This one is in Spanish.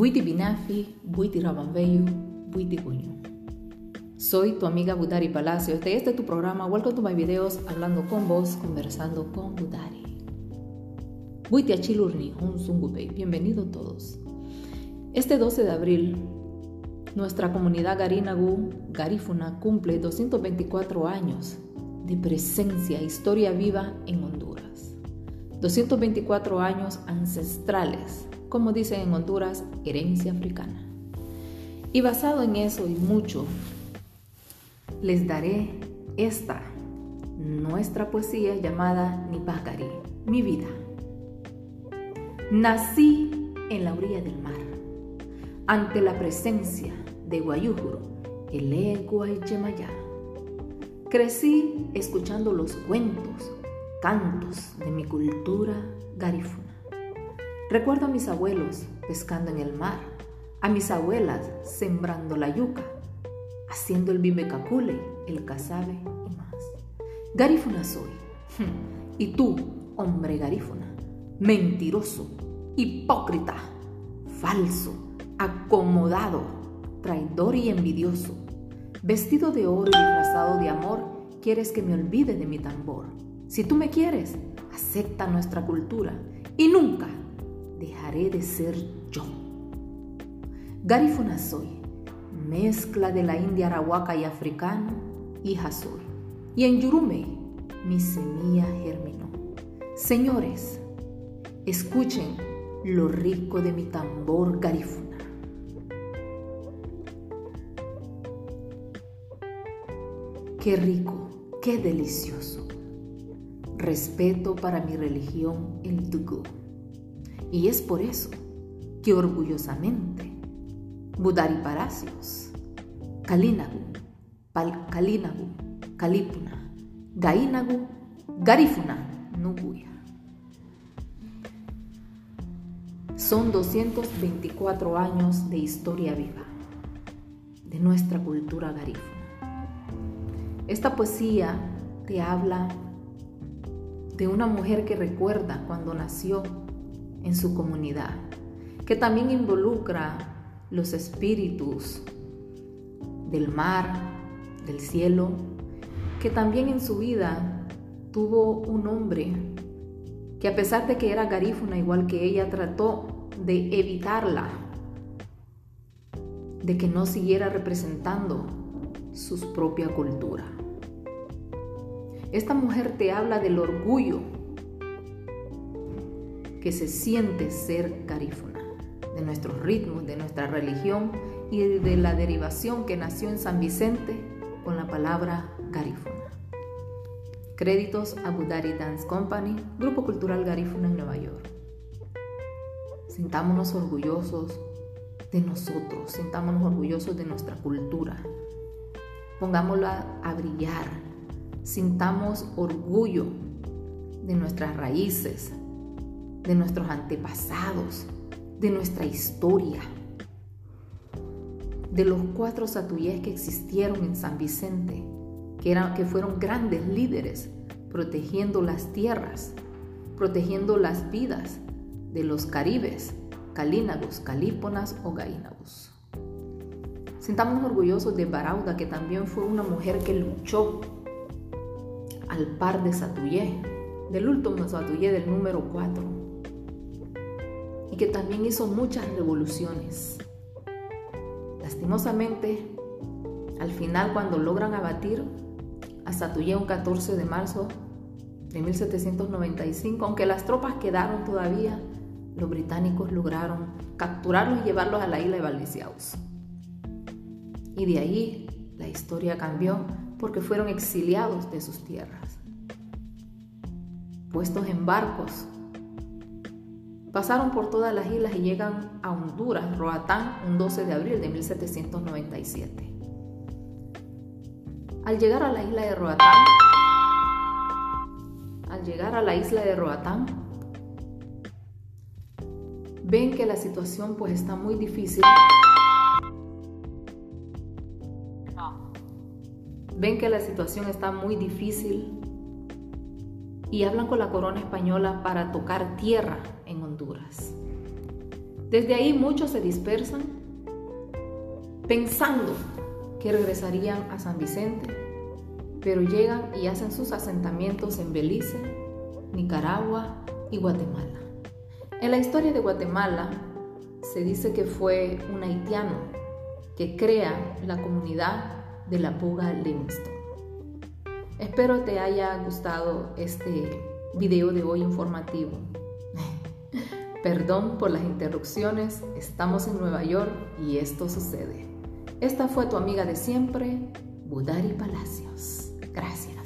Buiti Binafi, Buiti Rabambeyu, Buiti Cuño. Soy tu amiga Budari Palacio. Este, este es tu programa Welcome to my videos, hablando con vos, conversando con Budari. Buiti Achilurni, un Zungupei. Bienvenido todos. Este 12 de abril, nuestra comunidad Garinagu, Garifuna, cumple 224 años de presencia, historia viva en Honduras. 224 años ancestrales como dicen en Honduras, herencia africana. Y basado en eso y mucho, les daré esta, nuestra poesía llamada Nipagari, mi vida. Nací en la orilla del mar, ante la presencia de Guayújuro, el ego Yemayá. Crecí escuchando los cuentos, cantos de mi cultura garifuna. Recuerdo a mis abuelos pescando en el mar, a mis abuelas sembrando la yuca, haciendo el bimecacule, el casabe y más. Garífuna soy. Y tú, hombre garífuna, mentiroso, hipócrita, falso, acomodado, traidor y envidioso, vestido de oro y disfrazado de amor, quieres que me olvide de mi tambor. Si tú me quieres, acepta nuestra cultura y nunca dejaré de ser yo. Garifuna soy, mezcla de la India arahuaca y africano, hija soy. Y en Yurume mi semilla germinó. Señores, escuchen lo rico de mi tambor garifuna. Qué rico, qué delicioso. Respeto para mi religión, el Dugu. Y es por eso que orgullosamente Budari Palacios, Kalinagu, Kalinagu, Kalipuna, Gainagu, Garifuna, Nubuya. Son 224 años de historia viva de nuestra cultura garífuna. Esta poesía te habla de una mujer que recuerda cuando nació en su comunidad, que también involucra los espíritus del mar, del cielo, que también en su vida tuvo un hombre que a pesar de que era garífuna igual que ella, trató de evitarla, de que no siguiera representando su propia cultura. Esta mujer te habla del orgullo que se siente ser garífuna, de nuestros ritmos, de nuestra religión y de la derivación que nació en San Vicente con la palabra garífuna. Créditos a Budari Dance Company, Grupo Cultural Garífuna en Nueva York. Sintámonos orgullosos de nosotros, sintámonos orgullosos de nuestra cultura. Pongámosla a brillar, sintamos orgullo de nuestras raíces, de nuestros antepasados, de nuestra historia, de los cuatro satuyés que existieron en San Vicente, que, eran, que fueron grandes líderes protegiendo las tierras, protegiendo las vidas de los caribes, calínagos, calíponas o gaínagos. Sintamos orgullosos de Barauda, que también fue una mujer que luchó al par de Satuyé, del último Satuyé del número 4 y que también hizo muchas revoluciones. Lastimosamente, al final cuando logran abatir a Satuyé un 14 de marzo de 1795, aunque las tropas quedaron todavía, los británicos lograron capturarlos y llevarlos a la isla de Valdiciaus. Y de ahí la historia cambió porque fueron exiliados de sus tierras, puestos en barcos Pasaron por todas las islas y llegan a Honduras, Roatán, un 12 de abril de 1797. Al llegar a la isla de Roatán, al llegar a la isla de Roatán, ven que la situación pues está muy difícil. Ven que la situación está muy difícil y hablan con la corona española para tocar tierra. Desde ahí muchos se dispersan pensando que regresarían a San Vicente, pero llegan y hacen sus asentamientos en Belice, Nicaragua y Guatemala. En la historia de Guatemala se dice que fue un haitiano que crea la comunidad de la Puga Livingston. Espero te haya gustado este video de hoy informativo. Perdón por las interrupciones, estamos en Nueva York y esto sucede. Esta fue tu amiga de siempre, Budari Palacios. Gracias.